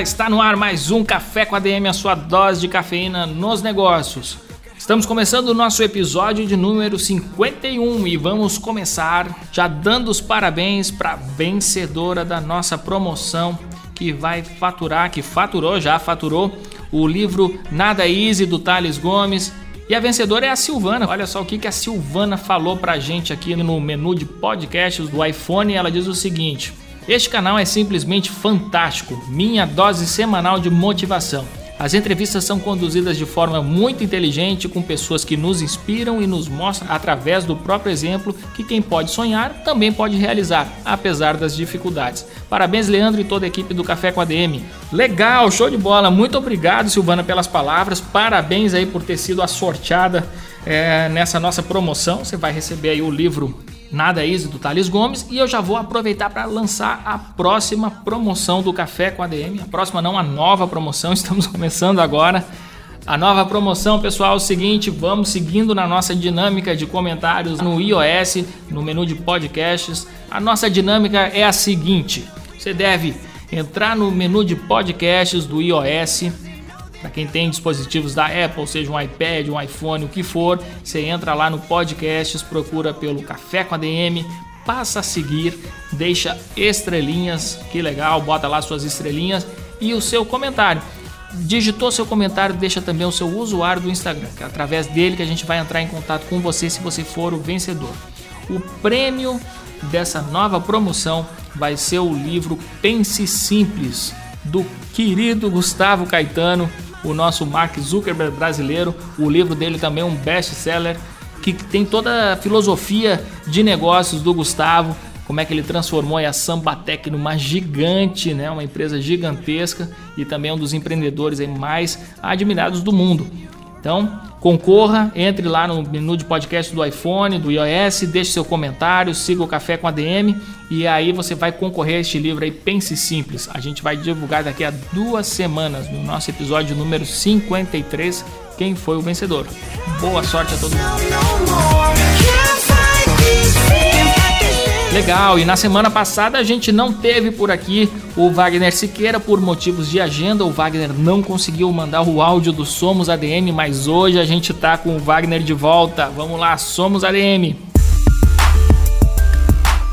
Está no ar mais um Café com a DM, a sua dose de cafeína nos negócios. Estamos começando o nosso episódio de número 51 e vamos começar já dando os parabéns para a vencedora da nossa promoção que vai faturar, que faturou, já faturou o livro Nada Easy do Thales Gomes. E a vencedora é a Silvana. Olha só o que a Silvana falou pra gente aqui no menu de podcasts do iPhone. Ela diz o seguinte: este canal é simplesmente fantástico, minha dose semanal de motivação. As entrevistas são conduzidas de forma muito inteligente com pessoas que nos inspiram e nos mostram através do próprio exemplo que quem pode sonhar também pode realizar, apesar das dificuldades. Parabéns, Leandro e toda a equipe do Café com a DM. Legal, show de bola. Muito obrigado, Silvana, pelas palavras. Parabéns aí por ter sido a sorteada é, nessa nossa promoção. Você vai receber aí o livro Nada Easy do Thales Gomes e eu já vou aproveitar para lançar a próxima promoção do Café com a DM. A próxima não, a nova promoção, estamos começando agora. A nova promoção, pessoal, é o seguinte, vamos seguindo na nossa dinâmica de comentários no iOS, no menu de podcasts. A nossa dinâmica é a seguinte: você deve entrar no menu de podcasts do iOS, para quem tem dispositivos da Apple, seja um iPad, um iPhone, o que for, você entra lá no podcasts, procura pelo Café com a DM, passa a seguir, deixa estrelinhas, que legal, bota lá suas estrelinhas e o seu comentário. Digitou seu comentário, deixa também o seu usuário do Instagram, que é através dele que a gente vai entrar em contato com você se você for o vencedor. O prêmio dessa nova promoção vai ser o livro Pense Simples, do querido Gustavo Caetano, o nosso Mark Zuckerberg brasileiro. O livro dele também é um best-seller que tem toda a filosofia de negócios do Gustavo, como é que ele transformou a Sambatec numa gigante, né, uma empresa gigantesca e também um dos empreendedores mais admirados do mundo. Então, concorra, entre lá no menu de podcast do iPhone, do iOS, deixe seu comentário, siga o Café com a DM e aí você vai concorrer a este livro aí, Pense Simples. A gente vai divulgar daqui a duas semanas, no nosso episódio número 53, quem foi o vencedor. Boa sorte a todo mundo! Legal, e na semana passada a gente não teve por aqui o Wagner Siqueira por motivos de agenda. O Wagner não conseguiu mandar o áudio do Somos ADM, mas hoje a gente tá com o Wagner de volta. Vamos lá, Somos ADM.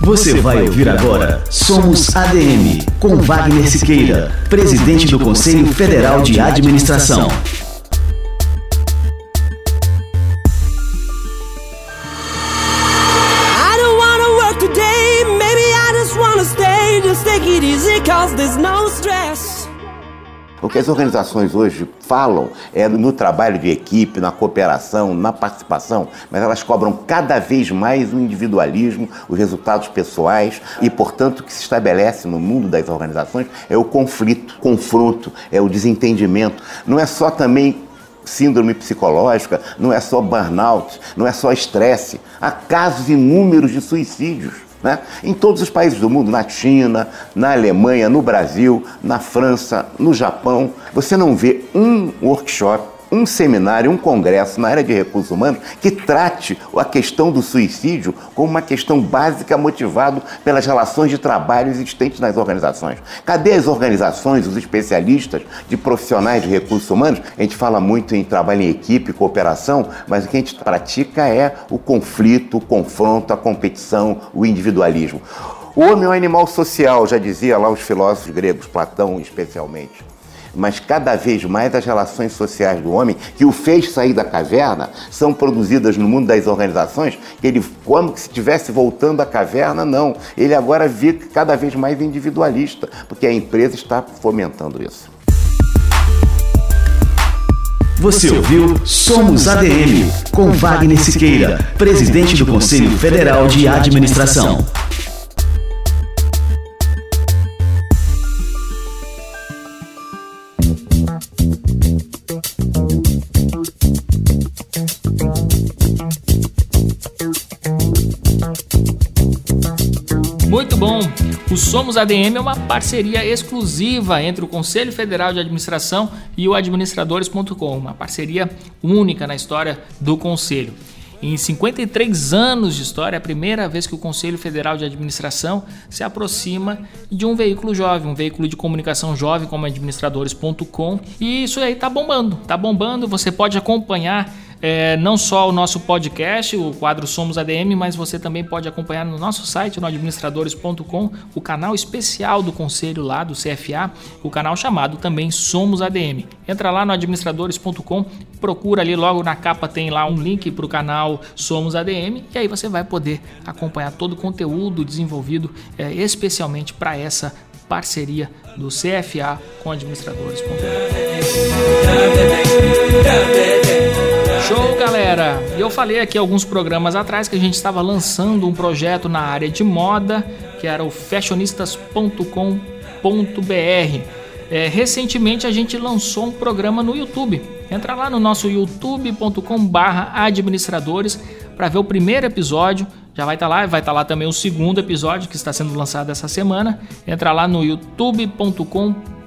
Você vai ouvir agora Somos ADM com Wagner Siqueira, presidente do Conselho Federal de Administração. O que as organizações hoje falam é no trabalho de equipe, na cooperação, na participação, mas elas cobram cada vez mais o individualismo, os resultados pessoais e, portanto, o que se estabelece no mundo das organizações é o conflito, confronto, é o desentendimento. Não é só também síndrome psicológica, não é só burnout, não é só estresse. Há casos inúmeros de suicídios. Né? Em todos os países do mundo, na China, na Alemanha, no Brasil, na França, no Japão, você não vê um workshop um seminário, um congresso na área de recursos humanos que trate a questão do suicídio como uma questão básica motivado pelas relações de trabalho existentes nas organizações. Cadê as organizações, os especialistas de profissionais de recursos humanos? A gente fala muito em trabalho em equipe, cooperação, mas o que a gente pratica é o conflito, o confronto, a competição, o individualismo. O homem é um animal social, já dizia lá os filósofos gregos, Platão especialmente mas cada vez mais as relações sociais do homem que o fez sair da caverna são produzidas no mundo das organizações que ele como se estivesse voltando à caverna, não. Ele agora vê cada vez mais individualista, porque a empresa está fomentando isso. Você ouviu Somos ADM, com Wagner Siqueira, presidente do Conselho Federal de Administração. O Somos ADM é uma parceria exclusiva entre o Conselho Federal de Administração e o administradores.com, uma parceria única na história do Conselho. Em 53 anos de história, é a primeira vez que o Conselho Federal de Administração se aproxima de um veículo jovem, um veículo de comunicação jovem como administradores.com. E isso aí tá bombando, tá bombando. Você pode acompanhar é, não só o nosso podcast, o quadro Somos ADM, mas você também pode acompanhar no nosso site, no administradores.com, o canal especial do conselho lá do CFA, o canal chamado também Somos ADM. Entra lá no administradores.com, procura ali logo na capa tem lá um link para o canal Somos ADM e aí você vai poder acompanhar todo o conteúdo desenvolvido é, especialmente para essa parceria do CFA com administradores.com. Show, galera! E eu falei aqui alguns programas atrás que a gente estava lançando um projeto na área de moda, que era o fashionistas.com.br. É, recentemente a gente lançou um programa no YouTube. Entra lá no nosso youtube.com/administradores para ver o primeiro episódio. Já vai estar tá lá, vai estar tá lá também o segundo episódio que está sendo lançado essa semana. Entra lá no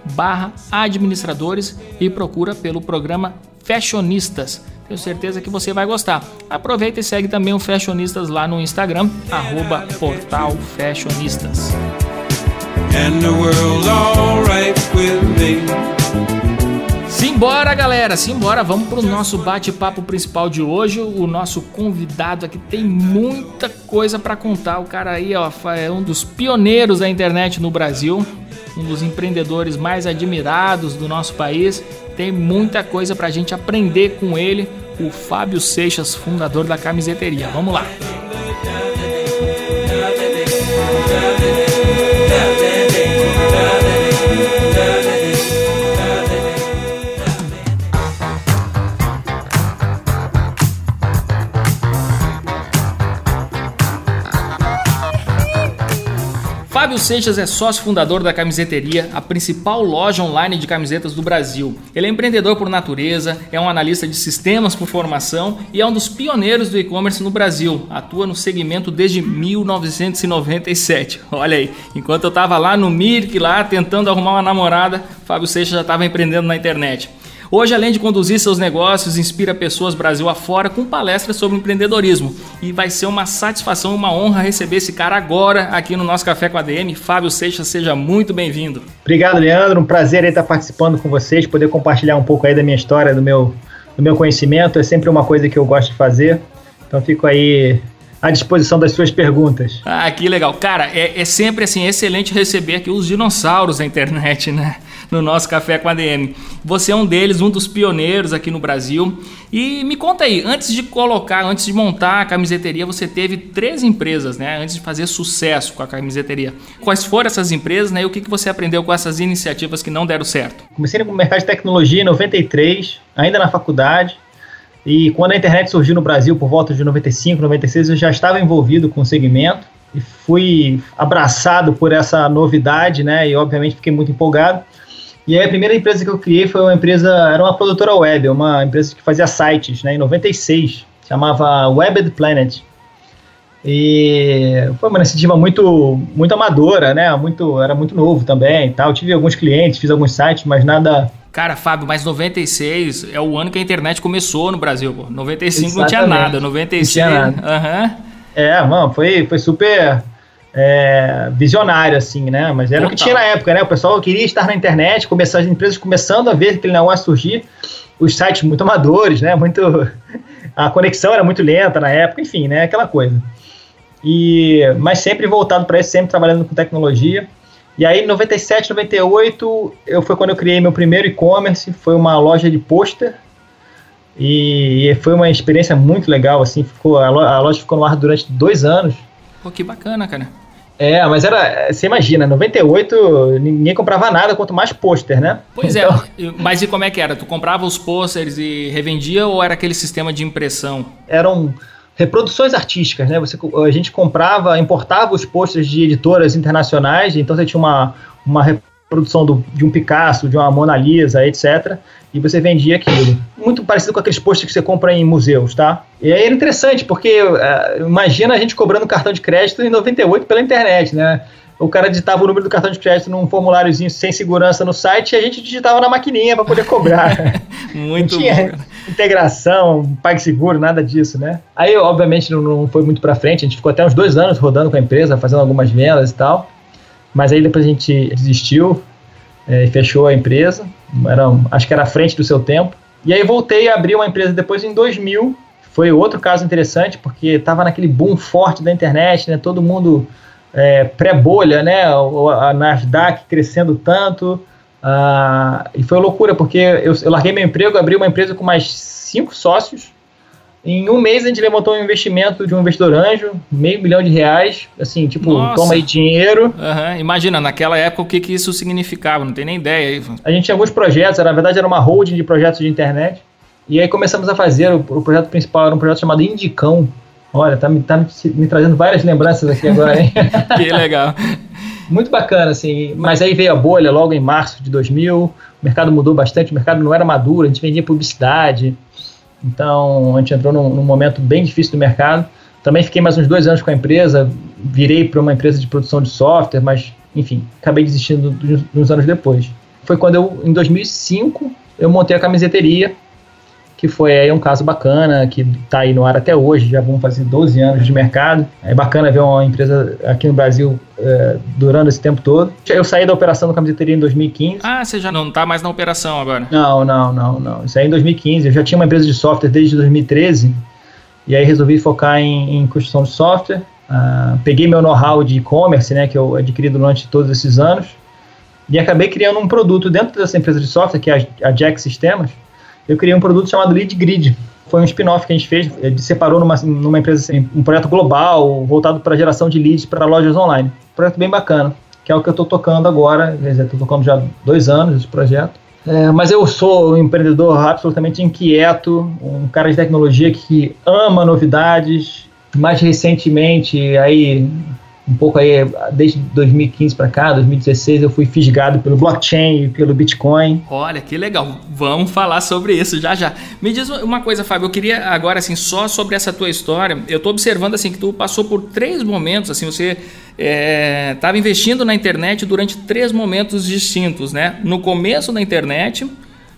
youtube.com/administradores e procura pelo programa Fashionistas. Tenho certeza que você vai gostar. Aproveita e segue também o Fashionistas lá no Instagram, arroba portal Fashionistas. Simbora, galera, simbora. Vamos para o nosso bate-papo principal de hoje. O nosso convidado aqui tem muita coisa para contar. O cara aí ó, é um dos pioneiros da internet no Brasil, um dos empreendedores mais admirados do nosso país tem muita coisa para a gente aprender com ele, o Fábio Seixas, fundador da camiseteria. Vamos lá! Fábio Seixas é sócio fundador da Camiseteria, a principal loja online de camisetas do Brasil. Ele é empreendedor por natureza, é um analista de sistemas por formação e é um dos pioneiros do e-commerce no Brasil. Atua no segmento desde 1997. Olha aí, enquanto eu estava lá no Mirk, lá tentando arrumar uma namorada, Fábio Seixas já estava empreendendo na internet. Hoje, além de conduzir seus negócios, inspira pessoas Brasil afora com palestras sobre empreendedorismo. E vai ser uma satisfação, uma honra receber esse cara agora aqui no nosso Café com a DM. Fábio Seixas, seja muito bem-vindo. Obrigado, Leandro. Um prazer estar participando com vocês, poder compartilhar um pouco aí da minha história, do meu, do meu conhecimento. É sempre uma coisa que eu gosto de fazer. Então fico aí à disposição das suas perguntas. Ah, que legal. Cara, é, é sempre assim, excelente receber aqui os dinossauros da internet, né? no nosso Café com a DM. Você é um deles, um dos pioneiros aqui no Brasil. E me conta aí, antes de colocar, antes de montar a camiseteria, você teve três empresas, né? Antes de fazer sucesso com a camiseteria. Quais foram essas empresas, né? E o que, que você aprendeu com essas iniciativas que não deram certo? Comecei no mercado de tecnologia em 93, ainda na faculdade. E quando a internet surgiu no Brasil, por volta de 95, 96, eu já estava envolvido com o segmento e fui abraçado por essa novidade, né? E obviamente fiquei muito empolgado. E aí a primeira empresa que eu criei foi uma empresa, era uma produtora web, uma empresa que fazia sites, né, em 96, chamava Webbed Planet. E foi uma iniciativa muito, muito amadora, né? Muito, era muito novo também, tal. tive alguns clientes, fiz alguns sites, mas nada Cara, Fábio, mas 96 é o ano que a internet começou no Brasil, pô. 95 Exatamente. não tinha nada, 96. Não tinha nada. Uhum. É, mano, foi, foi super é, visionário, assim, né? Mas era Total. o que tinha na época, né? O pessoal queria estar na internet, começar, as empresas começando a ver aquele negócio surgir, os sites muito amadores, né? Muito, a conexão era muito lenta na época, enfim, né? Aquela coisa. E, mas sempre voltado para isso, sempre trabalhando com tecnologia. E aí, em 97, 98, eu, foi quando eu criei meu primeiro e-commerce, foi uma loja de pôster, e foi uma experiência muito legal, assim, ficou, a loja ficou no ar durante dois anos. Pô, que bacana, cara. É, mas era. Você imagina, 98 ninguém comprava nada, quanto mais pôster, né? Pois então... é, mas e como é que era? Tu comprava os pôsteres e revendia ou era aquele sistema de impressão? Eram reproduções artísticas, né? Você, a gente comprava, importava os pôsteres de editoras internacionais, então você tinha uma, uma reprodução do, de um Picasso, de uma Mona Lisa, etc. E você vendia aquilo. Muito parecido com aqueles pôsteres que você compra em museus, tá? E aí era interessante, porque uh, imagina a gente cobrando cartão de crédito em 98 pela internet, né? o cara digitava o número do cartão de crédito num formuláriozinho sem segurança no site e a gente digitava na maquininha para poder cobrar. muito não tinha bom. integração, PagSeguro, nada disso, né? Aí, obviamente, não, não, foi muito para frente. A gente ficou até uns dois anos rodando com a empresa, fazendo algumas vendas e tal. Mas aí depois a gente desistiu é, e fechou a empresa. Era, acho que era à frente do seu tempo. E aí voltei a abrir uma empresa depois em 2000. Foi outro caso interessante, porque estava naquele boom forte da internet, né? Todo mundo é, pré-bolha, né? A Nasdaq crescendo tanto. Uh, e foi loucura, porque eu, eu, larguei meu emprego, abri uma empresa com mais cinco sócios. Em um mês a gente levantou um investimento de um investidor anjo, meio milhão de reais, assim, tipo, Nossa. toma aí dinheiro. Uhum. Imagina, naquela época o que, que isso significava, não tem nem ideia. A gente tinha alguns projetos, na verdade era uma holding de projetos de internet. E aí começamos a fazer, o, o projeto principal era um projeto chamado Indicão, Olha, tá, me, tá me, me trazendo várias lembranças aqui agora, hein? que legal. Muito bacana, assim. Mas aí veio a bolha logo em março de 2000. O mercado mudou bastante, o mercado não era maduro, a gente vendia publicidade. Então, a gente entrou num, num momento bem difícil do mercado. Também fiquei mais uns dois anos com a empresa, virei para uma empresa de produção de software, mas, enfim, acabei desistindo uns anos depois. Foi quando eu, em 2005, eu montei a camiseteria, que foi aí um caso bacana, que está aí no ar até hoje, já vão fazer 12 anos de mercado. É bacana ver uma empresa aqui no Brasil é, durando esse tempo todo. Eu saí da operação do camiseteria em 2015. Ah, você já não está mais na operação agora? Não, não, não, não. Isso aí em 2015. Eu já tinha uma empresa de software desde 2013, e aí resolvi focar em, em construção de software. Uh, peguei meu know-how de e-commerce, né, que eu adquiri durante todos esses anos, e acabei criando um produto dentro dessa empresa de software, que é a, a Jack Sistemas, eu criei um produto chamado Lead Grid. Foi um spin-off que a gente fez, a gente separou numa, numa empresa, assim, um projeto global, voltado para geração de leads para lojas online. Um projeto bem bacana, que é o que eu estou tocando agora, estou tocando já dois anos esse projeto. É, mas eu sou um empreendedor absolutamente inquieto, um cara de tecnologia que ama novidades. Mais recentemente, aí um pouco aí, desde 2015 para cá, 2016, eu fui fisgado pelo blockchain e pelo Bitcoin. Olha, que legal. Vamos falar sobre isso já já. Me diz uma coisa, Fábio, eu queria agora, assim, só sobre essa tua história. Eu estou observando, assim, que tu passou por três momentos, assim, você estava é, investindo na internet durante três momentos distintos, né? No começo da internet,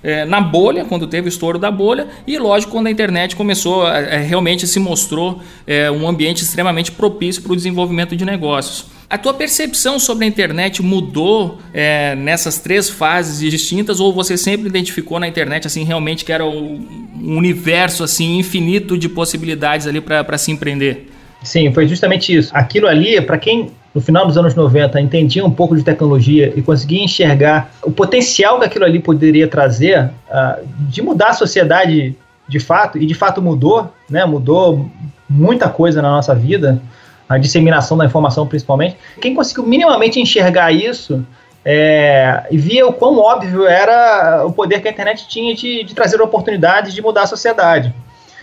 é, na bolha, quando teve o estouro da bolha, e lógico, quando a internet começou, é, realmente se mostrou é, um ambiente extremamente propício para o desenvolvimento de negócios. A tua percepção sobre a internet mudou é, nessas três fases distintas ou você sempre identificou na internet assim realmente que era um universo assim infinito de possibilidades ali para se empreender? Sim, foi justamente isso. Aquilo ali, para quem no final dos anos 90 entendia um pouco de tecnologia e conseguia enxergar o potencial que aquilo ali poderia trazer uh, de mudar a sociedade de fato, e de fato mudou, né? Mudou muita coisa na nossa vida, a disseminação da informação principalmente. Quem conseguiu minimamente enxergar isso é, e via o quão óbvio era o poder que a internet tinha de, de trazer oportunidades de mudar a sociedade.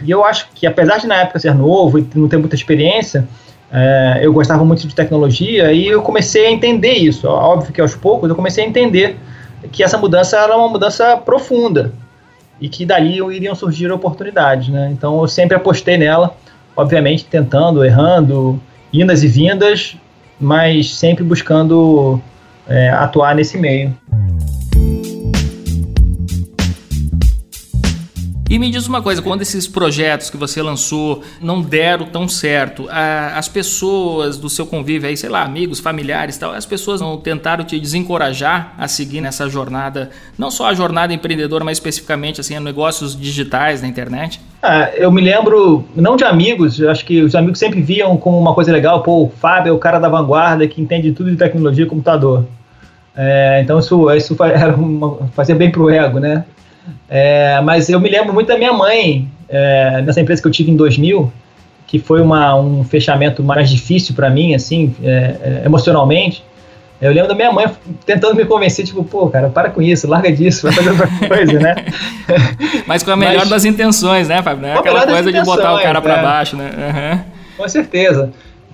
E eu acho que, apesar de na época ser novo e não ter muita experiência, é, eu gostava muito de tecnologia e eu comecei a entender isso. Óbvio que aos poucos eu comecei a entender que essa mudança era uma mudança profunda e que dali iriam surgir oportunidades. Né? Então eu sempre apostei nela, obviamente tentando, errando, indas e vindas, mas sempre buscando é, atuar nesse meio. E me diz uma coisa, quando esses projetos que você lançou não deram tão certo, as pessoas do seu convívio aí, sei lá, amigos, familiares tal, as pessoas não tentaram te desencorajar a seguir nessa jornada, não só a jornada empreendedora, mas especificamente assim, a negócios digitais na internet? Ah, eu me lembro, não de amigos, acho que os amigos sempre viam como uma coisa legal, pô, o Fábio é o cara da vanguarda que entende tudo de tecnologia e computador. É, então isso, isso era fazia bem pro ego, né? É, mas eu me lembro muito da minha mãe, é, nessa empresa que eu tive em 2000, que foi uma, um fechamento mais difícil para mim, assim, é, é, emocionalmente. Eu lembro da minha mãe tentando me convencer, tipo, pô, cara, para com isso, larga disso, vai fazer outra coisa, né? Mas com a melhor Mas, das intenções, né, Fábio? Não é aquela coisa de botar o cara para é. baixo, né? Uhum. Com certeza.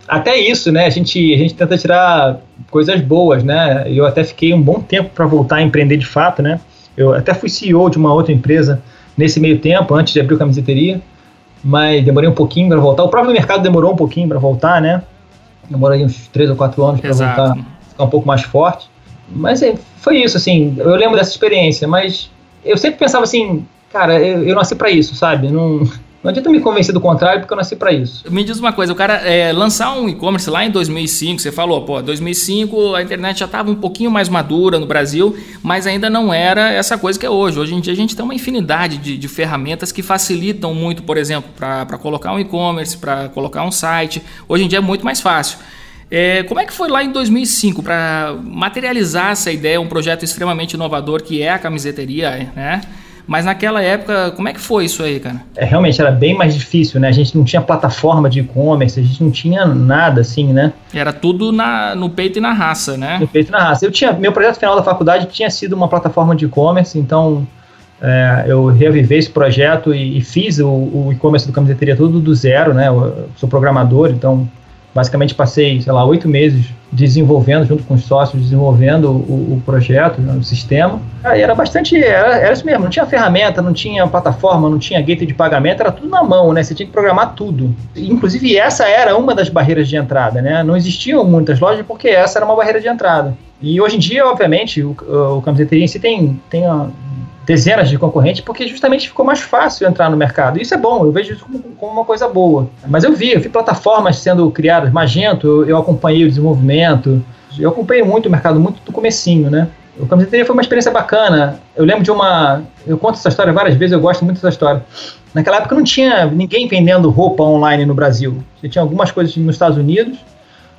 Até isso, né? A gente, a gente tenta tirar coisas boas, né? Eu até fiquei um bom tempo para voltar a empreender de fato, né? Eu até fui CEO de uma outra empresa nesse meio tempo, antes de abrir a camiseteria, mas demorei um pouquinho para voltar. O próprio mercado demorou um pouquinho para voltar, né? Demorei uns três ou quatro anos para voltar, ficar um pouco mais forte. Mas é, foi isso, assim. Eu lembro dessa experiência, mas eu sempre pensava assim, cara, eu, eu nasci para isso, sabe? Não não adianta me convencer do contrário, porque eu nasci para isso. Me diz uma coisa, o cara é, lançar um e-commerce lá em 2005, você falou, pô, 2005 a internet já estava um pouquinho mais madura no Brasil, mas ainda não era essa coisa que é hoje. Hoje em dia a gente tem uma infinidade de, de ferramentas que facilitam muito, por exemplo, para colocar um e-commerce, para colocar um site. Hoje em dia é muito mais fácil. É, como é que foi lá em 2005 para materializar essa ideia, um projeto extremamente inovador que é a camiseteria, né? Mas naquela época, como é que foi isso aí, cara? É, realmente era bem mais difícil, né? A gente não tinha plataforma de e-commerce, a gente não tinha nada assim, né? Era tudo na, no peito e na raça, né? No peito e na raça. Eu tinha, meu projeto final da faculdade tinha sido uma plataforma de e-commerce, então é, eu reavivei esse projeto e, e fiz o, o e-commerce do Camiseteria tudo do zero, né? Eu sou programador, então basicamente passei, sei lá, oito meses desenvolvendo, junto com os sócios, desenvolvendo o, o projeto, né, o sistema. Aí era bastante, era, era isso mesmo, não tinha ferramenta, não tinha plataforma, não tinha gateway de pagamento, era tudo na mão, né? Você tinha que programar tudo. Inclusive, essa era uma das barreiras de entrada, né? Não existiam muitas lojas porque essa era uma barreira de entrada. E hoje em dia, obviamente, o, o camiseteria em si tem, tem dezenas de concorrentes, porque justamente ficou mais fácil entrar no mercado. Isso é bom, eu vejo isso como, como uma coisa boa. Mas eu vi, eu vi plataformas sendo criadas, Magento, eu, eu acompanhei o desenvolvimento, eu acompanhei muito o mercado, muito do comecinho, né? O camiseteria foi uma experiência bacana. Eu lembro de uma. Eu conto essa história várias vezes, eu gosto muito dessa história. Naquela época não tinha ninguém vendendo roupa online no Brasil. Você tinha algumas coisas nos Estados Unidos,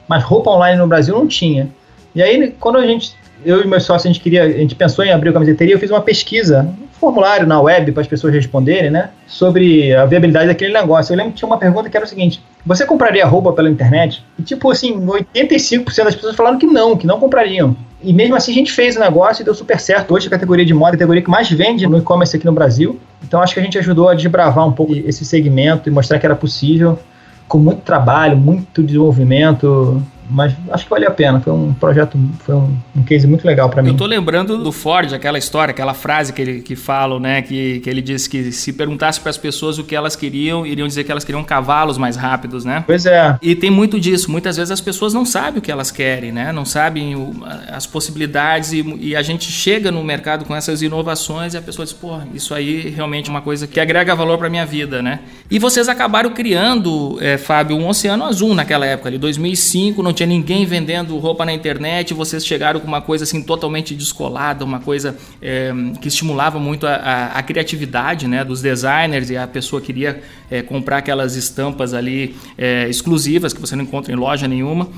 mas roupa online no Brasil não tinha. E aí, quando a gente eu e meus sócios, a gente queria, a gente pensou em abrir o camiseteria, eu fiz uma pesquisa, um formulário na web para as pessoas responderem, né, sobre a viabilidade daquele negócio. Eu lembro que tinha uma pergunta que era o seguinte: você compraria roupa pela internet? E tipo assim, 85% das pessoas falaram que não, que não comprariam. E mesmo assim a gente fez o negócio e deu super certo. Hoje a categoria de moda é a categoria que mais vende no e-commerce aqui no Brasil. Então acho que a gente ajudou a desbravar um pouco esse segmento e mostrar que era possível com muito trabalho, muito desenvolvimento, mas acho que valeu a pena. Foi um projeto, foi um, um case muito legal para mim. Eu tô lembrando do Ford, aquela história, aquela frase que ele que fala, né, que, que ele disse que se perguntasse para as pessoas o que elas queriam, iriam dizer que elas queriam cavalos mais rápidos, né? Pois é. E tem muito disso. Muitas vezes as pessoas não sabem o que elas querem, né? Não sabem o, as possibilidades e, e, a gente chega no mercado com essas inovações e a pessoa diz, pô, isso aí realmente é uma coisa que agrega valor para minha vida, né? E vocês acabaram criando, é, Fábio, um oceano azul naquela época, ali 2005, não tinha ninguém vendendo roupa na internet, vocês chegaram com uma coisa assim totalmente descolada, uma coisa é, que estimulava muito a, a, a, criatividade né, dos designers e a pessoa queria é, comprar aquelas estampas ali é, exclusivas que você não encontra em loja nenhuma.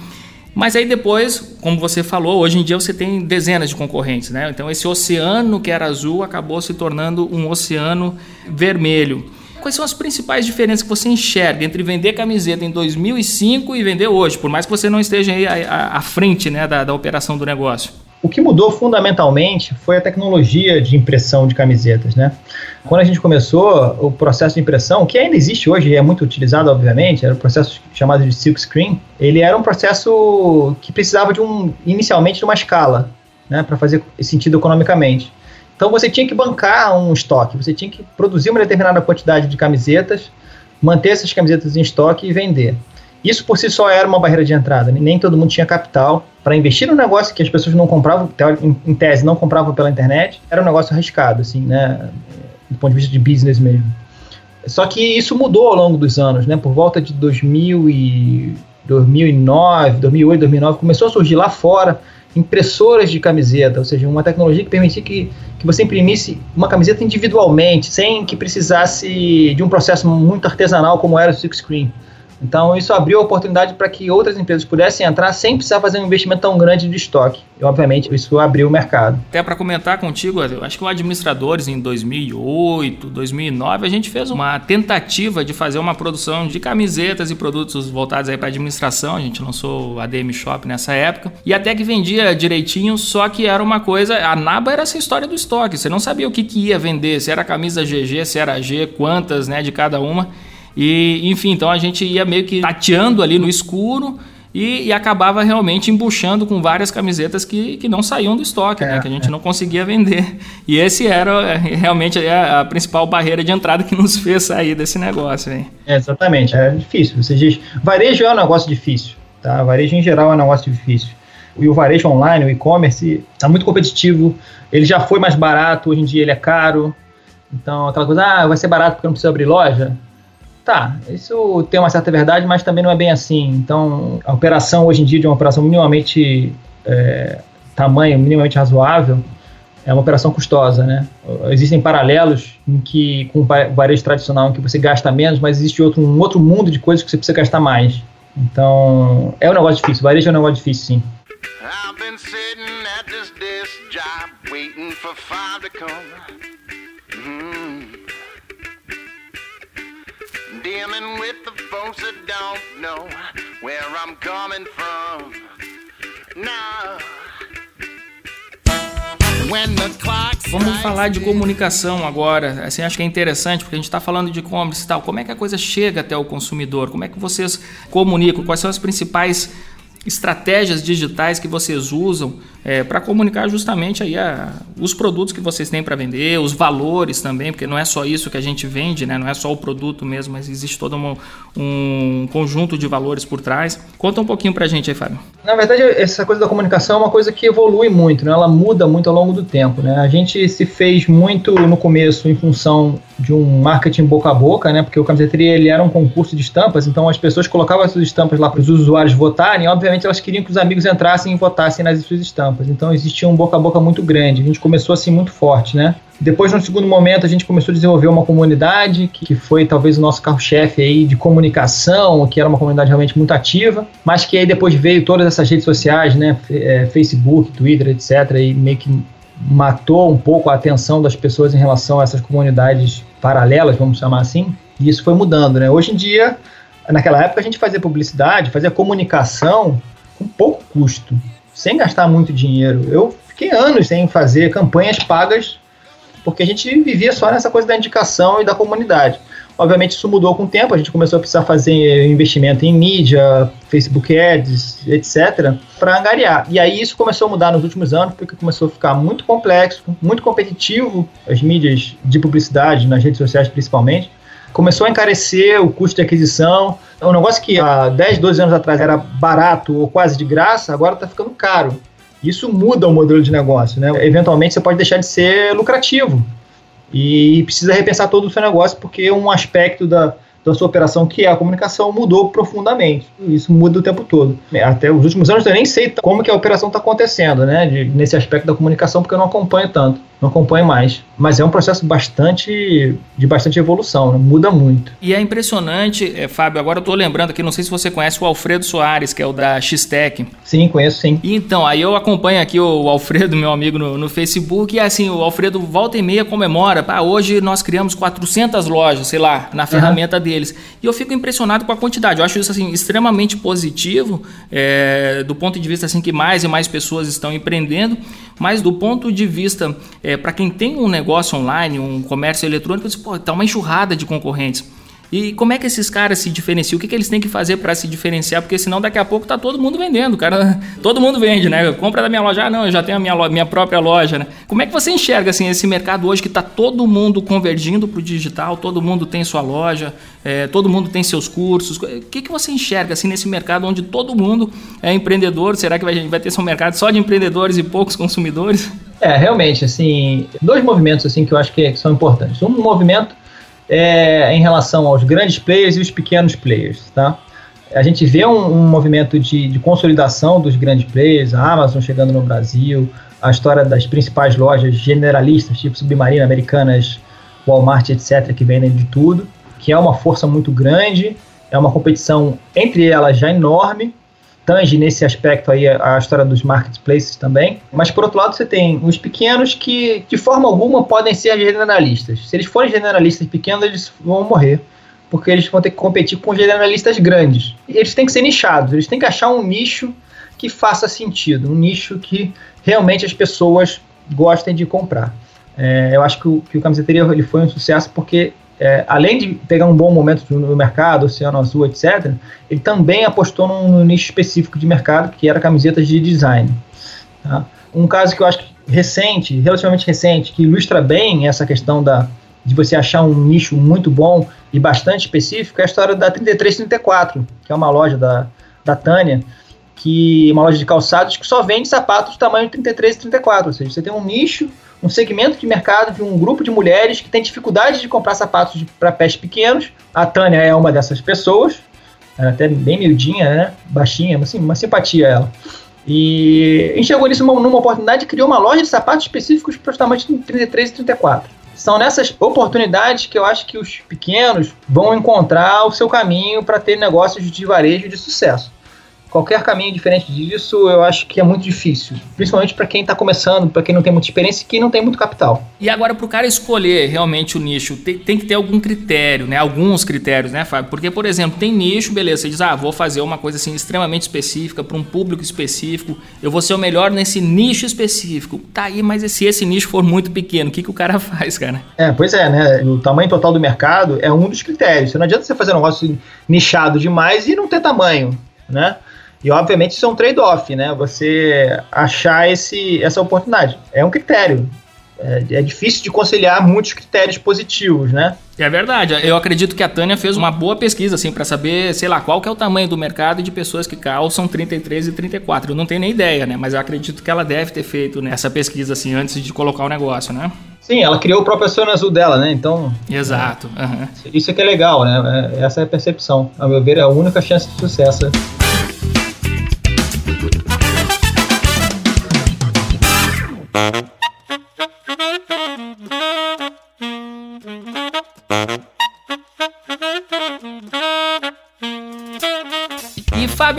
Mas aí depois, como você falou, hoje em dia você tem dezenas de concorrentes, né? Então esse oceano que era azul acabou se tornando um oceano vermelho. Quais são as principais diferenças que você enxerga entre vender camiseta em 2005 e vender hoje, por mais que você não esteja aí à, à frente né, da, da operação do negócio? O que mudou fundamentalmente foi a tecnologia de impressão de camisetas, né? Quando a gente começou o processo de impressão, que ainda existe hoje e é muito utilizado, obviamente, era o processo chamado de silk screen. Ele era um processo que precisava de um, inicialmente, de uma escala, né, para fazer sentido economicamente. Então você tinha que bancar um estoque, você tinha que produzir uma determinada quantidade de camisetas, manter essas camisetas em estoque e vender. Isso por si só era uma barreira de entrada. Nem todo mundo tinha capital para investir no negócio que as pessoas não compravam, em tese, não compravam pela internet. Era um negócio arriscado, assim, né? Do ponto de vista de business mesmo. Só que isso mudou ao longo dos anos, né? Por volta de 2000 e 2009, 2008, 2009, começou a surgir lá fora impressoras de camiseta, ou seja, uma tecnologia que permitia que, que você imprimisse uma camiseta individualmente, sem que precisasse de um processo muito artesanal como era o silk screen. Então, isso abriu a oportunidade para que outras empresas pudessem entrar sem precisar fazer um investimento tão grande de estoque. E, obviamente, isso abriu o mercado. Até para comentar contigo, acho que o Administradores, em 2008, 2009, a gente fez uma tentativa de fazer uma produção de camisetas e produtos voltados para administração. A gente lançou a ADM Shop nessa época. E até que vendia direitinho, só que era uma coisa... A naba era essa história do estoque. Você não sabia o que, que ia vender, se era camisa GG, se era G, quantas né, de cada uma. E, enfim, então a gente ia meio que tateando ali no escuro e, e acabava realmente embuchando com várias camisetas que, que não saíam do estoque, né? é, né? Que a gente é. não conseguia vender. E esse era é, realmente a, a, principal barreira de entrada que nos fez sair desse negócio. Hein? É, exatamente, é difícil. Você diz, varejo é um negócio difícil, tá? Varejo em geral é um negócio difícil. E o varejo online, o e-commerce, está muito competitivo. Ele já foi mais barato, hoje em dia ele é caro. Então, aquela coisa, ah, vai ser barato porque não precisa abrir loja. Tá, isso tem uma certa verdade, mas também não é bem assim. Então, a operação hoje em dia de uma operação minimamente é, tamanho, minimamente razoável, é uma operação custosa, né? Existem paralelos em que com o varejo tradicional em que você gasta menos, mas existe outro, um outro mundo de coisas que você precisa gastar mais. Então, é um negócio difícil. Varejo é um negócio difícil, sim. I've been sitting at this job waiting for five to come. Dealing with the folks that don't know where I'm coming from. Now. Vamos falar de comunicação agora. Assim, acho que é interessante porque a gente está falando de e-commerce e tal. Como é que a coisa chega até o consumidor? Como é que vocês comunicam? Quais são as principais estratégias digitais que vocês usam é, para comunicar justamente aí a, os produtos que vocês têm para vender, os valores também, porque não é só isso que a gente vende, né? não é só o produto mesmo, mas existe todo um, um conjunto de valores por trás. Conta um pouquinho para a gente aí, Fábio. Na verdade, essa coisa da comunicação é uma coisa que evolui muito, né? ela muda muito ao longo do tempo. Né? A gente se fez muito no começo em função de um marketing boca a boca, né? porque o Camiseteria ele era um concurso de estampas, então as pessoas colocavam as suas estampas lá para os usuários votarem, e obviamente elas queriam que os amigos entrassem e votassem nas suas estampas. Então existia um boca a boca muito grande. A gente começou assim muito forte, né? Depois, no segundo momento, a gente começou a desenvolver uma comunidade que foi talvez o nosso carro-chefe aí de comunicação, que era uma comunidade realmente muito ativa, mas que aí depois veio todas essas redes sociais, né? É, Facebook, Twitter, etc. E meio que matou um pouco a atenção das pessoas em relação a essas comunidades paralelas, vamos chamar assim. E isso foi mudando, né? Hoje em dia, naquela época, a gente fazia publicidade, fazia comunicação com pouco custo sem gastar muito dinheiro. Eu fiquei anos sem fazer campanhas pagas, porque a gente vivia só nessa coisa da indicação e da comunidade. Obviamente isso mudou com o tempo, a gente começou a precisar fazer investimento em mídia, Facebook Ads, etc, para angariar. E aí isso começou a mudar nos últimos anos, porque começou a ficar muito complexo, muito competitivo, as mídias de publicidade, nas redes sociais principalmente começou a encarecer o custo de aquisição. É um negócio que há 10, 12 anos atrás era barato ou quase de graça, agora está ficando caro. Isso muda o modelo de negócio, né? Eventualmente você pode deixar de ser lucrativo e precisa repensar todo o seu negócio porque um aspecto da, da sua operação, que é a comunicação, mudou profundamente. Isso muda o tempo todo. Até os últimos anos eu nem sei como que a operação está acontecendo, né? De, nesse aspecto da comunicação, porque eu não acompanho tanto, não acompanho mais. Mas é um processo bastante de bastante evolução, né? muda muito. E é impressionante, é, Fábio, agora eu estou lembrando aqui, não sei se você conhece o Alfredo Soares, que é o da X-Tech. Sim, conheço sim. E então, aí eu acompanho aqui o Alfredo, meu amigo, no, no Facebook, e assim, o Alfredo volta e meia comemora, pá, hoje nós criamos 400 lojas, sei lá, na ferramenta uhum. deles. E eu fico impressionado com a quantidade. Eu acho isso assim extremamente positivo, é, do ponto de vista assim que mais e mais pessoas estão empreendendo, mas do ponto de vista é, para quem tem um negócio online, um comércio eletrônico, está uma enxurrada de concorrentes. E como é que esses caras se diferenciam? O que, que eles têm que fazer para se diferenciar? Porque senão daqui a pouco tá todo mundo vendendo, cara. Todo mundo vende, né? Compra da minha loja. Ah, não, eu já tenho a minha, loja, minha própria loja, né? Como é que você enxerga assim esse mercado hoje que tá todo mundo convergindo para o digital, todo mundo tem sua loja, é, todo mundo tem seus cursos. O que, que você enxerga assim nesse mercado onde todo mundo é empreendedor? Será que vai, vai ter um mercado só de empreendedores e poucos consumidores? É, realmente, assim, dois movimentos assim que eu acho que são importantes. Um movimento é, em relação aos grandes players e os pequenos players, tá? A gente vê um, um movimento de, de, consolidação dos grandes players, a Amazon chegando no Brasil, a história das principais lojas generalistas, tipo Submarina, Americanas, Walmart, etc., que vendem de tudo, que é uma força muito grande é uma competição entre elas já enorme, tange nesse aspecto aí a história dos marketplaces também. Mas por outro lado, você tem os pequenos que, de forma alguma, podem ser generalistas. Se eles forem generalistas pequenos, eles vão morrer. Porque eles vão ter que competir com generalistas grandes. Eles têm que ser nichados, eles têm que achar um nicho que faça sentido, um nicho que realmente as pessoas gostem de comprar. É, eu acho que o, que o Camiseteria ele foi um sucesso porque é, além de pegar um bom momento no mercado, Oceano Azul, etc., ele também apostou num, nicho específico de mercado, que era camisetas de design. Tá? Um caso que eu acho recente, relativamente recente, que ilustra bem essa questão da, de você achar um nicho muito bom e bastante específico, é a história da 3334, que é uma loja da, da Tânia, que uma loja de calçados que só vende sapatos tamanho 33 e 34, ou seja, você tem um nicho um segmento de mercado de um grupo de mulheres que tem dificuldade de comprar sapatos para pés pequenos. A Tânia é uma dessas pessoas, ela é até bem miudinha, né? Baixinha, assim, uma simpatia ela. E enxergou nisso numa, numa oportunidade e criou uma loja de sapatos específicos para os tamanhos 33 e 34. São nessas oportunidades que eu acho que os pequenos vão encontrar o seu caminho para ter negócios de varejo de sucesso qualquer caminho diferente disso, eu acho que é muito difícil. Principalmente para quem está começando, para quem não tem muita experiência e quem não tem muito capital. E agora, para o cara escolher realmente o nicho, tem, tem, que ter algum critério, né? Alguns critérios, né, Fábio? Porque, por exemplo, tem nicho, beleza, você diz, ah, vou fazer uma coisa assim extremamente específica, para um público específico, eu vou ser o melhor nesse nicho específico. Tá aí, mas se esse nicho for muito pequeno, o que, que o cara faz, cara? É, pois é, né? O tamanho total do mercado é um dos critérios. Não adianta você fazer um negócio nichado demais e não ter tamanho, né? E obviamente isso é um trade-off, né? Você achar esse, essa oportunidade. É um critério. É, é, difícil de conciliar muitos critérios positivos, né? É verdade. Eu acredito que a Tânia fez uma boa pesquisa, assim, para saber, sei lá, qual que é o tamanho do mercado de pessoas que calçam 33 e 34. Eu não tenho nem ideia, né? Mas eu acredito que ela deve ter feito né, essa pesquisa, assim, antes de colocar o negócio, né? Sim, ela criou o próprio Oceano Azul dela, né? Então. Exato. Uhum. Isso é que é legal, né? É, essa é a percepção. A meu ver, é a única chance de sucesso.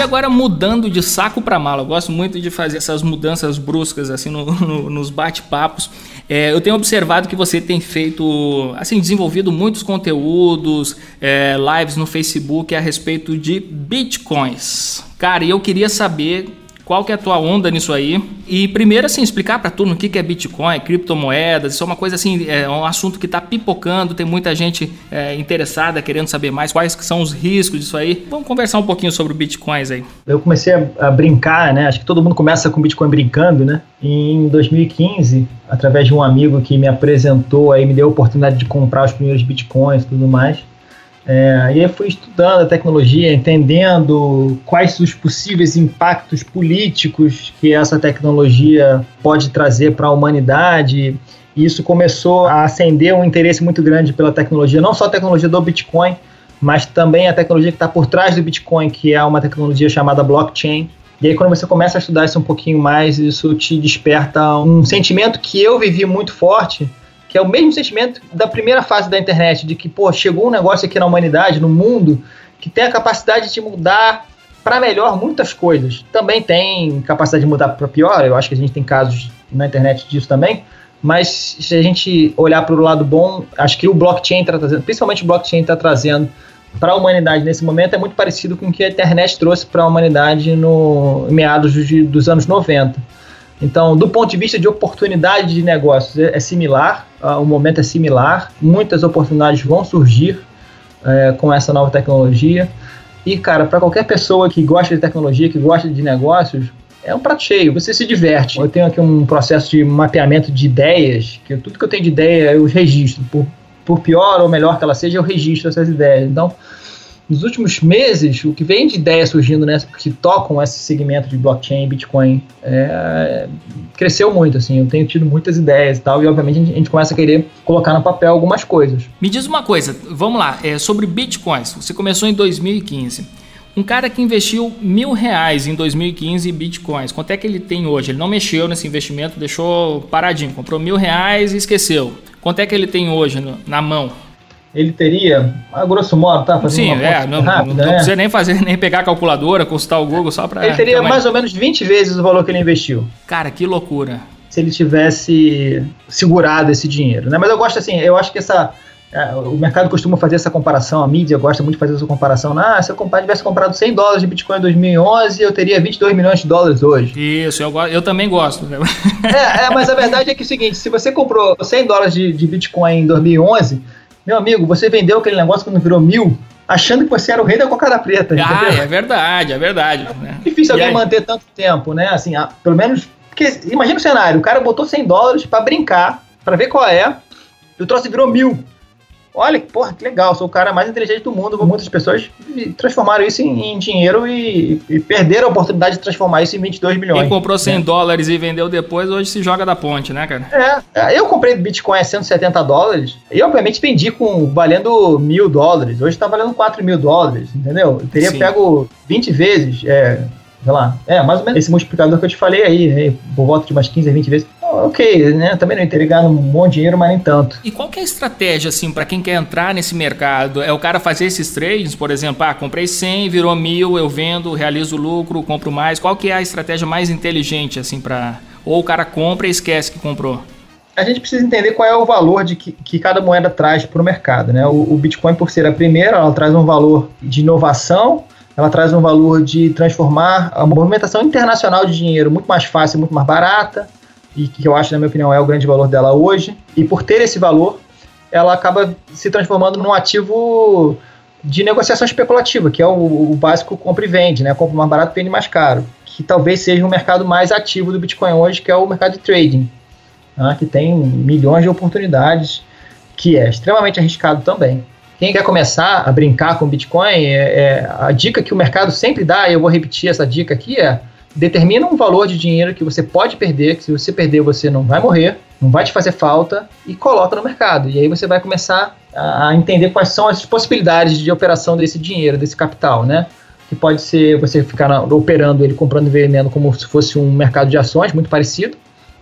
Agora mudando de saco para mala, eu gosto muito de fazer essas mudanças bruscas assim no, no, nos bate-papos. É, eu tenho observado que você tem feito, assim, desenvolvido muitos conteúdos, é, lives no Facebook a respeito de bitcoins. Cara, e eu queria saber qual que é a tua onda nisso aí? E primeiro, assim, explicar para turma o que, que é Bitcoin, criptomoedas, isso é uma coisa assim, é um assunto que está pipocando, tem muita gente é, interessada, querendo saber mais quais que são os riscos disso aí. Vamos conversar um pouquinho sobre o Bitcoins aí. Eu comecei a, a brincar, né? Acho que todo mundo começa com Bitcoin brincando, né? Em 2015, através de um amigo que me apresentou, aí me deu a oportunidade de comprar os primeiros Bitcoins e tudo mais. É, e aí fui estudando a tecnologia, entendendo quais os possíveis impactos políticos que essa tecnologia pode trazer para a humanidade. E isso começou a acender um interesse muito grande pela tecnologia, não só a tecnologia do Bitcoin, mas também a tecnologia que está por trás do Bitcoin, que é uma tecnologia chamada blockchain. E aí, quando você começa a estudar isso um pouquinho mais, isso te desperta um sentimento que eu vivi muito forte, que é o mesmo sentimento da primeira fase da internet, de que, pô, chegou um negócio aqui na humanidade, no mundo, que tem a capacidade de mudar para melhor muitas coisas. Também tem capacidade de mudar para pior, eu acho que a gente tem casos na internet disso também, mas se a gente olhar para o lado bom, acho que o blockchain está trazendo, principalmente o blockchain está trazendo para a humanidade nesse momento é muito parecido com o que a internet trouxe para a humanidade no meados de, dos anos 90. Então, do ponto de vista de oportunidade de negócios, é, é similar, uh, o momento é similar, muitas oportunidades vão surgir uh, com essa nova tecnologia. E, cara, para qualquer pessoa que gosta de tecnologia, que gosta de negócios, é um prato cheio, você se diverte. Eu tenho aqui um processo de mapeamento de ideias, que tudo que eu tenho de ideia eu registro. Por, por pior ou melhor que ela seja, eu registro essas ideias. Então, nos últimos meses, o que vem de ideias surgindo nessa, que tocam esse segmento de blockchain, Bitcoin, é, cresceu muito, assim, eu tenho tido muitas ideias e tal, e obviamente a gente, a gente, começa a querer colocar no papel algumas coisas. Me diz uma coisa, vamos lá, é, sobre Bitcoins, você começou em 2015, um cara que investiu mil reais em 2015 em Bitcoins, quanto é que ele tem hoje? Ele não mexeu nesse investimento, deixou paradinho, comprou mil reais e esqueceu. Quanto é que ele tem hoje no, na mão? Ele teria, a grosso modo, tá? Fazendo Sim, é, não, rápida, não, não é. precisa nem fazer, nem pegar a calculadora, consultar o Google só para. Ele teria mais ou menos 20 vezes o valor que ele investiu. Cara, que loucura. Se ele tivesse segurado esse dinheiro, né? Mas eu gosto assim, eu acho que essa é, o mercado costuma fazer essa comparação, a mídia gosta muito de fazer essa comparação. Ah, se eu tivesse comprado 100 dólares de Bitcoin em 2011, eu teria 22 milhões de dólares hoje. Isso, eu, eu também gosto. É, é, mas a verdade é que é o seguinte, se você comprou 100 dólares de, de Bitcoin em 2011, meu amigo, você vendeu aquele negócio quando virou mil, achando que você era o rei da cocada preta. Ah, entendeu? é verdade, é verdade. É difícil e alguém aí? manter tanto tempo, né? Assim, pelo menos... Porque imagina o cenário, o cara botou 100 dólares para brincar, para ver qual é, e o troço virou mil. Olha, porra, que legal, sou o cara mais inteligente do mundo. Muitas pessoas transformaram isso em, em dinheiro e, e, perderam a oportunidade de transformar isso em 22 milhões. Quem comprou 100 né? dólares e vendeu depois, hoje se joga da ponte, né, cara? É, eu comprei Bitcoin a 170 dólares e, obviamente, vendi com valendo mil dólares. Hoje está valendo 4 mil dólares, entendeu? Eu teria Sim. pego 20 vezes. É, sei lá, é, mais ou menos esse multiplicador que eu te falei aí, aí por volta de umas 15 a 20 vezes. Ok, né? Também não entregar um de dinheiro, mas nem tanto. E qual que é a estratégia, assim, para quem quer entrar nesse mercado? É o cara fazer esses trades, por exemplo, ah, comprei 100, virou mil, eu vendo, realizo lucro, compro mais. Qual que é a estratégia mais inteligente, assim, para Ou o cara compra e esquece que comprou? a gente precisa entender qual é o valor de que, que cada moeda traz para o mercado. Né? O, o, Bitcoin, por ser a primeira, ela traz um valor de inovação, ela traz um valor de transformar a movimentação internacional de dinheiro muito mais fácil, muito mais barata, e que eu acho, na minha opinião, é o grande valor dela hoje. E por ter esse valor, ela acaba se transformando num ativo de negociação especulativa, que é o, o básico compra e vende, né? Compra mais barato, vende mais caro, que talvez seja o mercado mais ativo do Bitcoin hoje, que é o mercado de trading, né? que tem milhões de oportunidades, que é extremamente arriscado também. Quem quer começar a brincar com Bitcoin, é, é, a dica que o mercado sempre dá, e eu vou repetir essa dica aqui, é determina um valor de dinheiro que você pode perder, que se você perder você não vai morrer, não vai te fazer falta, e coloca no mercado. E aí você vai começar a entender quais são as possibilidades de operação desse dinheiro, desse capital, né? Que pode ser você ficar operando ele, comprando e vendendo como se fosse um mercado de ações, muito parecido.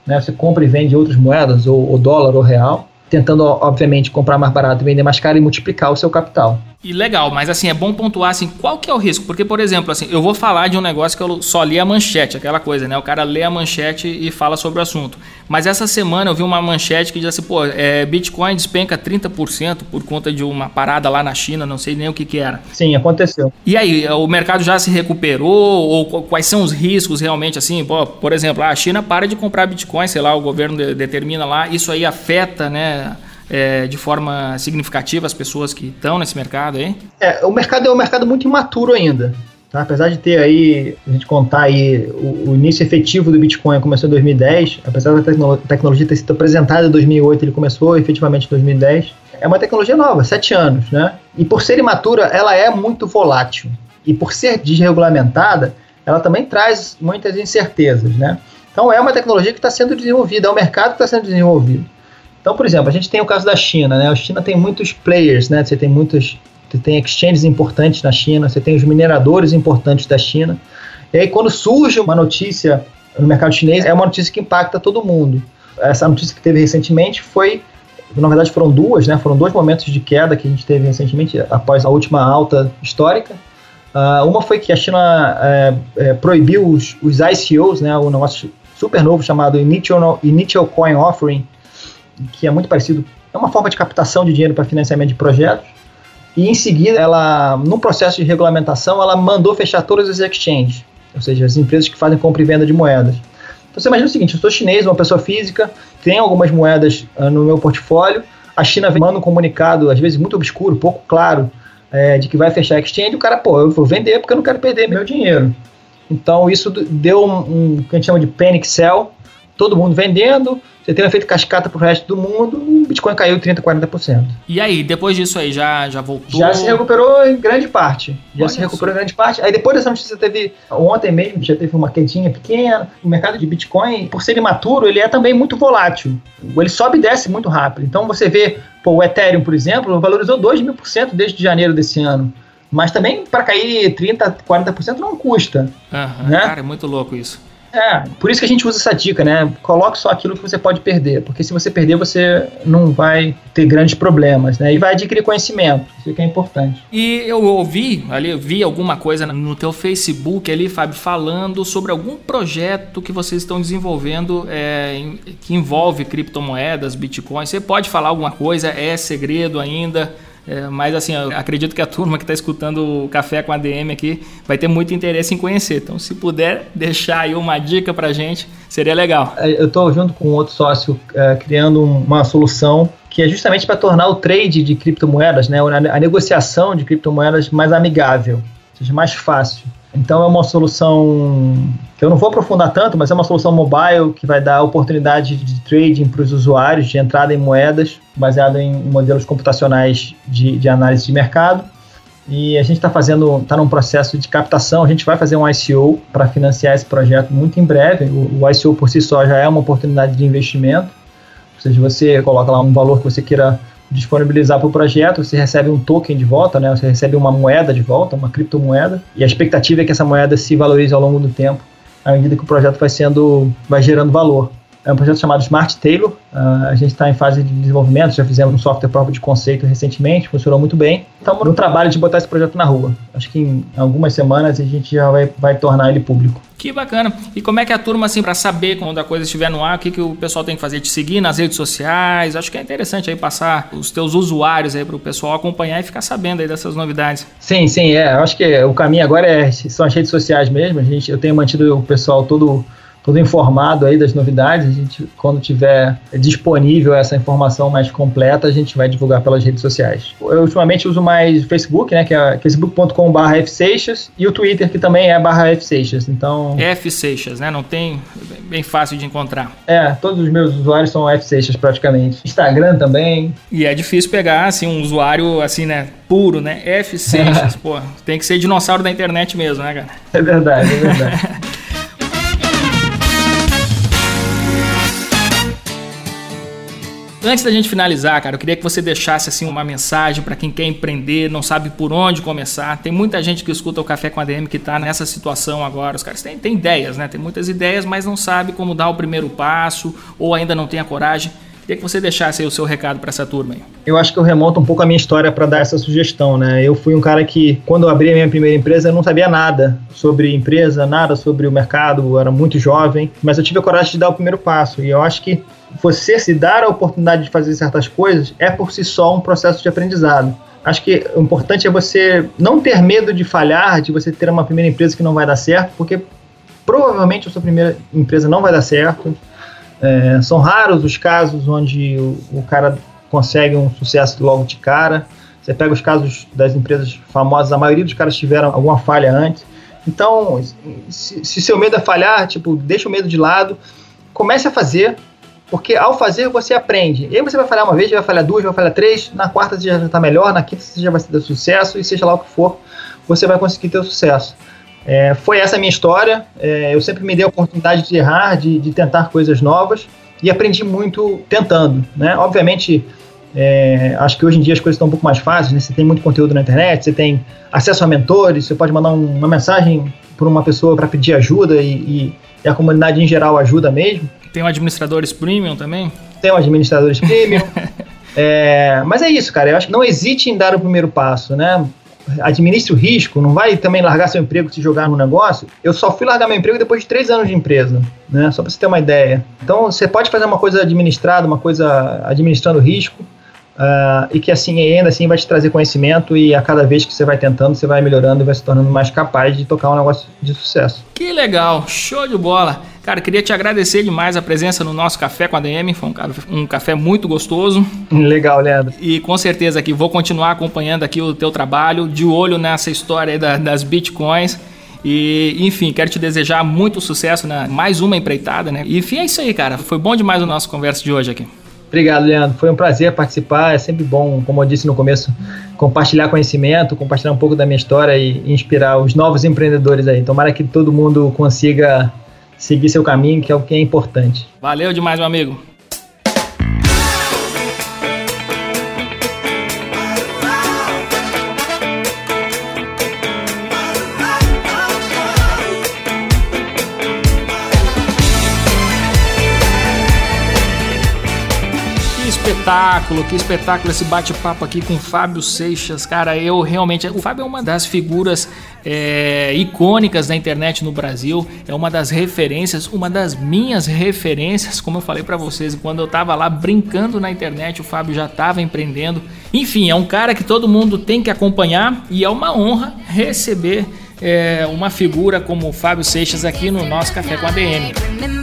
Né? Você compra e vende outras moedas, ou, ou dólar ou real tentando, obviamente, comprar mais barato vender mais caro e multiplicar o seu capital. E legal, mas assim, é bom pontuar assim, qual que é o risco? Porque, por exemplo, assim, eu vou falar de um negócio que eu só li a manchete, aquela coisa, né? O cara lê a manchete e fala sobre o assunto. Mas essa semana eu vi uma manchete que diz assim, pô, é, Bitcoin despenca 30% por conta de uma parada lá na China, não sei nem o que que era. Sim, aconteceu. E aí, o mercado já se recuperou? Ou quais são os riscos realmente, assim? Pô, por exemplo, a China para de comprar Bitcoin, sei lá, o governo de, determina lá, isso aí afeta, né? É, de forma significativa as pessoas que estão nesse mercado aí? É, o mercado é um mercado muito imaturo ainda. Tá? Apesar de ter aí, a gente contar aí, o, o, início efetivo do Bitcoin começou em 2010, apesar da tecno tecnologia ter sido apresentada em 2008, ele começou efetivamente em 2010. É uma tecnologia nova, sete anos, né? E por ser imatura, ela é muito volátil. E por ser desregulamentada, ela também traz muitas incertezas, né? Então é uma tecnologia que está sendo desenvolvida, é um mercado que está sendo desenvolvido. Então, por exemplo, a gente tem o caso da China, né? A China tem muitos players, né? Você tem muitos, você tem exchanges importantes na China, você tem os mineradores importantes da China. E aí, quando surge uma notícia no mercado chinês, é uma notícia que impacta todo mundo. Essa notícia que teve recentemente foi, na verdade, foram duas, né? Foram dois momentos de queda que a gente teve recentemente após a última alta histórica. Uh, uma foi que a China é, é, proibiu os, os ICOs, né? Um negócio super novo chamado Initial, Initial Coin Offering, que é muito parecido, é uma forma de captação de dinheiro para financiamento de projetos. E em seguida, ela, num processo de regulamentação, ela mandou fechar todas as exchanges, ou seja, as empresas que fazem compra e venda de moedas. Então você imagina o seguinte: eu sou chinês, uma pessoa física, tenho algumas moedas uh, no meu portfólio, a China manda um comunicado, às vezes muito obscuro, pouco claro, é, de que vai fechar a exchange, o cara, pô, eu vou vender porque eu não quero perder meu dinheiro. Então isso deu um, um que a gente chama de panic sell, todo mundo vendendo, você efeito cascata pro resto do mundo, o Bitcoin caiu 30%, 40%. E aí, depois disso aí, já, já voltou? Já se recuperou em grande parte. Já Olha se recuperou isso. em grande parte. Aí depois dessa notícia teve, ontem mesmo, já teve uma quedinha pequena. O mercado de Bitcoin, por ser imaturo, ele é também muito volátil. Ele sobe e desce muito rápido. Então você vê, pô, o Ethereum, por exemplo, valorizou 2 mil por cento desde janeiro desse ano. Mas também para cair 30%, 40% não custa. Uhum, né? Cara, é muito louco isso. É, por isso que a gente usa essa dica, né? Coloque só aquilo que você pode perder, porque se você perder, você não vai ter grandes problemas, né? E vai adquirir conhecimento, isso que é importante. E eu ouvi, ali, eu vi alguma coisa no teu Facebook ali, Fábio, falando sobre algum projeto que vocês estão desenvolvendo é, que envolve criptomoedas, bitcoins. Você pode falar alguma coisa? É segredo ainda? É, mas assim, acredito que a turma que está escutando o Café com a DM aqui vai ter muito interesse em conhecer. Então, se puder deixar aí uma dica para gente, seria legal. É, eu estou junto com outro sócio é, criando uma solução que é justamente para tornar o trade de criptomoedas, né, a negociação de criptomoedas mais amigável, seja mais fácil. Então é uma solução que eu não vou aprofundar tanto, mas é uma solução mobile que vai dar oportunidade de trading para os usuários, de entrada em moedas, baseado em modelos computacionais de, de análise de mercado. E a gente está fazendo, está num processo de captação. A gente vai fazer um ICO para financiar esse projeto muito em breve. O, o ICO por si só já é uma oportunidade de investimento. Ou seja, você coloca lá um valor que você queira disponibilizar para o projeto, você recebe um token de volta, né? Você recebe uma moeda de volta, uma criptomoeda, e a expectativa é que essa moeda se valorize ao longo do tempo, à medida que o projeto vai sendo, vai gerando valor. É um projeto chamado Smart Tailor. Uh, a gente está em fase de desenvolvimento, já fizemos um software próprio de conceito recentemente, funcionou muito bem. Estamos no trabalho de botar esse projeto na rua. Acho que em algumas semanas a gente já vai, vai tornar ele público. Que bacana. E como é que a turma, assim, para saber quando a coisa estiver no ar, o que, que o pessoal tem que fazer? Te seguir nas redes sociais? Acho que é interessante aí passar os teus usuários aí para o pessoal acompanhar e ficar sabendo aí dessas novidades. Sim, sim, é. Acho que o caminho agora é, são as redes sociais mesmo. A gente, eu tenho mantido o pessoal todo todo informado aí das novidades. A gente, quando tiver disponível essa informação mais completa, a gente vai divulgar pelas redes sociais. Eu ultimamente uso mais o Facebook, né, que é facebook.com.br fseixas e o Twitter, que também é barra fseixas. Então... fseixas, né? Não tem... bem fácil de encontrar. É, todos os meus usuários são fseixas praticamente. Instagram também. E é difícil pegar, assim, um usuário, assim, né, puro, né? F6, pô, tem que ser dinossauro da internet mesmo, né, cara? É verdade, é verdade. Antes da gente finalizar, cara, eu queria que você deixasse assim uma mensagem para quem quer empreender, não sabe por onde começar. Tem muita gente que escuta o Café com a DM que está nessa situação agora. Os caras têm, têm ideias, né? Tem muitas ideias, mas não sabe como dar o primeiro passo ou ainda não tem a coragem. Queria que você deixasse aí o seu recado para essa turma aí. Eu acho que eu remonto um pouco a minha história para dar essa sugestão, né? Eu fui um cara que, quando eu abri a minha primeira empresa, eu não sabia nada sobre empresa, nada sobre o mercado, eu era muito jovem, mas eu tive a coragem de dar o primeiro passo. E eu acho que você se dar a oportunidade de fazer certas coisas é por si só um processo de aprendizado. Acho que o importante é você não ter medo de falhar, de você ter uma primeira empresa que não vai dar certo, porque provavelmente a sua primeira empresa não vai dar certo. É, são raros os casos onde o, o, cara consegue um sucesso logo de cara. Você pega os casos das empresas famosas, a maioria dos caras tiveram alguma falha antes. Então, se, se seu medo é falhar, tipo, deixa o medo de lado, comece a fazer, porque ao fazer você aprende. E aí você vai falhar uma vez, vai falhar duas, vai falhar três, na quarta você já está melhor, na quinta você já vai ter sucesso, e seja lá o que for, você vai conseguir ter sucesso. É, foi essa a minha história. É, eu sempre me dei a oportunidade de errar, de, de, tentar coisas novas e aprendi muito tentando. Né? Obviamente, é, acho que hoje em dia as coisas estão um pouco mais fáceis. Né? Você tem muito conteúdo na internet, você tem acesso a mentores, você pode mandar um, uma mensagem para uma pessoa para pedir ajuda e, e, e, a comunidade em geral ajuda mesmo. Tem um administradores premium também? Tem um administradores premium. É, mas é isso, cara. Eu acho que não hesite em dar o primeiro passo, né? administre o risco, não vai também largar seu emprego se jogar no negócio. Eu só fui largar meu emprego depois de três anos de empresa, né? Só para você ter uma ideia. Então você pode fazer uma coisa administrada, uma coisa administrando risco. Uh, e que assim ainda assim vai te trazer conhecimento e a cada vez que você vai tentando você vai melhorando e vai se tornando mais capaz de tocar um negócio de sucesso. Que legal, show de bola. Cara, queria te agradecer demais a presença no nosso Café com a DM. Foi um, um café muito gostoso. Legal, Leandro. E com certeza aqui vou continuar acompanhando aqui o teu trabalho, de olho nessa história da, das bitcoins. E, enfim, quero te desejar muito sucesso na mais uma empreitada, né? E, enfim, é isso aí, cara. Foi bom demais a nossa conversa de hoje aqui. Obrigado, Leandro. Foi um prazer participar. É sempre bom, como eu disse no começo, compartilhar conhecimento, compartilhar um pouco da minha história e inspirar os novos empreendedores aí. Tomara que todo mundo consiga seguir seu caminho, que é o que é importante. Valeu demais, meu amigo. Espetáculo, que espetáculo esse bate-papo aqui com o Fábio Seixas. Cara, eu realmente. O Fábio é uma das figuras é, icônicas da internet no Brasil, é uma das referências, uma das minhas referências, como eu falei para vocês, quando eu tava lá brincando na internet, o Fábio já tava empreendendo. Enfim, é um cara que todo mundo tem que acompanhar e é uma honra receber é, uma figura como o Fábio Seixas aqui no nosso Café com a DM.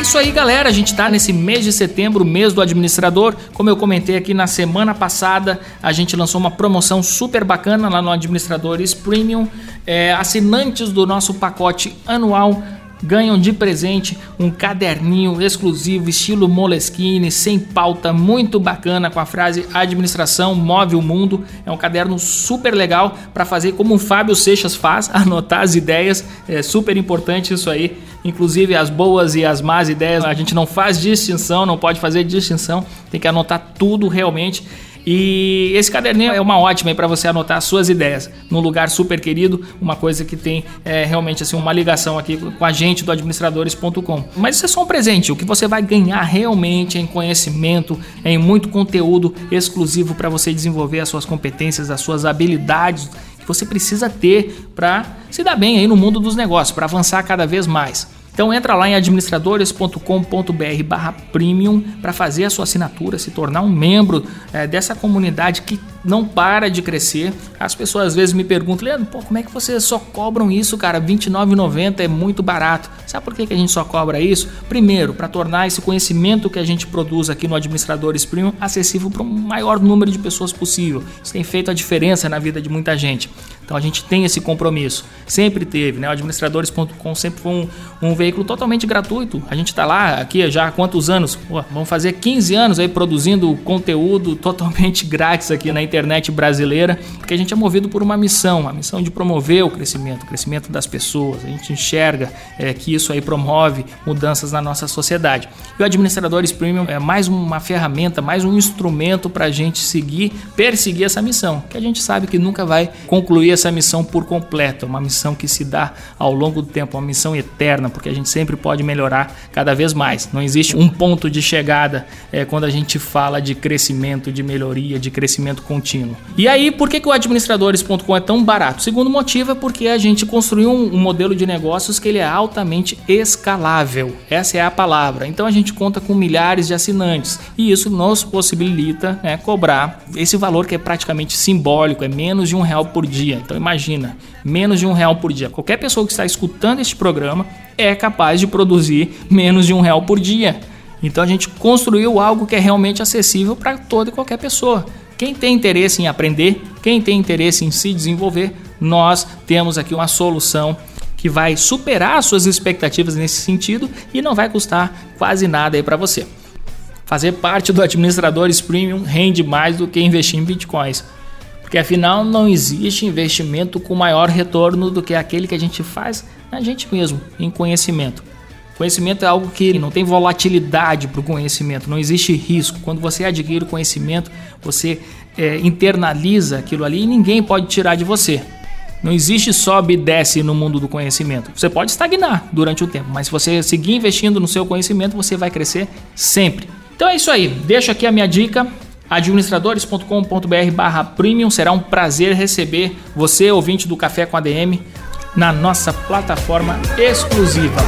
É isso aí, galera. A gente está nesse mês de setembro, mês do administrador. Como eu comentei aqui na semana passada, a gente lançou uma promoção super bacana lá no Administradores Premium. É, assinantes do nosso pacote anual ganham de presente um caderninho exclusivo estilo Moleskine, sem pauta, muito bacana com a frase administração move o mundo. É um caderno super legal para fazer como o Fábio Seixas faz, anotar as ideias. É super importante isso aí. Inclusive as boas e as más ideias, a gente não faz distinção, não pode fazer distinção, tem que anotar tudo realmente. E esse caderninho é uma ótima para você anotar suas ideias num lugar super querido, uma coisa que tem é, realmente assim uma ligação aqui com a gente do administradores.com. Mas isso é só um presente, o que você vai ganhar realmente é em conhecimento, é em muito conteúdo exclusivo para você desenvolver as suas competências, as suas habilidades que você precisa ter para se dar bem aí no mundo dos negócios, para avançar cada vez mais. Então entra lá em administradores.com.br barra premium para fazer a sua assinatura, se tornar um membro é, dessa comunidade que não para de crescer. As pessoas às vezes me perguntam, Leandro, pô, como é que vocês só cobram isso, cara? R$29,90 é muito barato. Sabe por que, que a gente só cobra isso? Primeiro, para tornar esse conhecimento que a gente produz aqui no Administradores Premium acessível para um maior número de pessoas possível. Isso tem feito a diferença na vida de muita gente. Então a gente tem esse compromisso. Sempre teve, né? O administradores.com sempre foi um, um, veículo totalmente gratuito. A gente está lá aqui já há quantos anos? Pô, vamos fazer 15 anos aí produzindo conteúdo totalmente grátis aqui na internet brasileira, porque a gente é movido por uma missão, a missão de promover o crescimento, o crescimento das pessoas. A gente enxerga é, que isso aí promove mudanças na nossa sociedade. E o Administradores Premium é mais uma ferramenta, mais um instrumento para a gente seguir, perseguir essa missão, que a gente sabe que nunca vai concluir essa missão por completo, uma missão que se dá ao longo do tempo, uma missão eterna, porque a gente sempre pode melhorar cada vez mais. Não existe um ponto de chegada é, quando a gente fala de crescimento, de melhoria, de crescimento contínuo. E aí, por que, que o administradores.com é tão barato? O segundo motivo é porque a gente construiu um, um modelo de negócios que ele é altamente escalável. Essa é a palavra. Então a gente conta com milhares de assinantes e isso nos possibilita né, cobrar esse valor que é praticamente simbólico, é menos de um real por dia. Então imagina, menos de um real por dia. Qualquer pessoa que está escutando este programa é capaz de produzir menos de um real por dia. Então a gente construiu algo que é realmente acessível para toda e qualquer pessoa. Quem tem interesse em aprender, quem tem interesse em se desenvolver, nós temos aqui uma solução que vai superar suas expectativas nesse sentido e não vai custar quase nada aí para você. Fazer parte do Administradores Premium rende mais do que investir em bitcoins. Porque afinal não existe investimento com maior retorno do que aquele que a gente faz na gente mesmo, em conhecimento. Conhecimento é algo que não tem volatilidade para o conhecimento, não existe risco. Quando você adquire o conhecimento, você é, internaliza aquilo ali e ninguém pode tirar de você. Não existe sobe e desce no mundo do conhecimento. Você pode estagnar durante o tempo, mas se você seguir investindo no seu conhecimento, você vai crescer sempre. Então é isso aí. Deixo aqui a minha dica administradores.com.br barra premium. Será um prazer receber você, ouvinte do Café com ADM, na nossa plataforma exclusiva.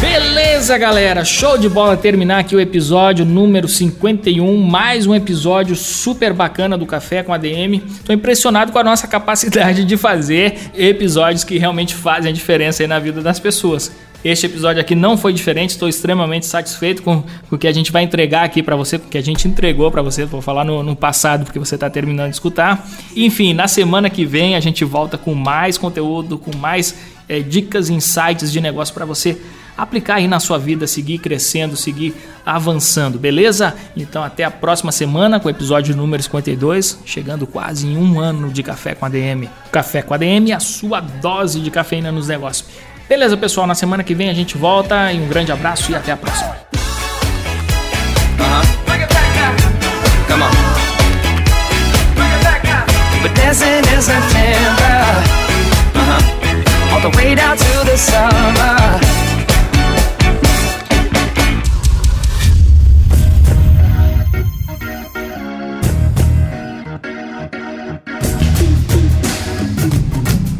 Beleza, galera? Show de bola terminar aqui o episódio número 51, mais um episódio super bacana do Café com ADM. Tô impressionado com a nossa capacidade de fazer episódios que realmente fazem a diferença aí na vida das pessoas. Este episódio aqui não foi diferente, estou extremamente satisfeito com, com o que a gente vai entregar aqui para você, com o que a gente entregou para você. Vou falar no, no passado porque você está terminando de escutar. Enfim, na semana que vem a gente volta com mais conteúdo, com mais é, dicas, insights de negócio para você aplicar aí na sua vida, seguir crescendo, seguir avançando, beleza? Então até a próxima semana com o episódio número 52, chegando quase em um ano de Café com ADM. Café com ADM, a sua dose de cafeína nos negócios. Beleza, pessoal? Na semana que vem a gente volta e um grande abraço e até a próxima. Uh-huh. all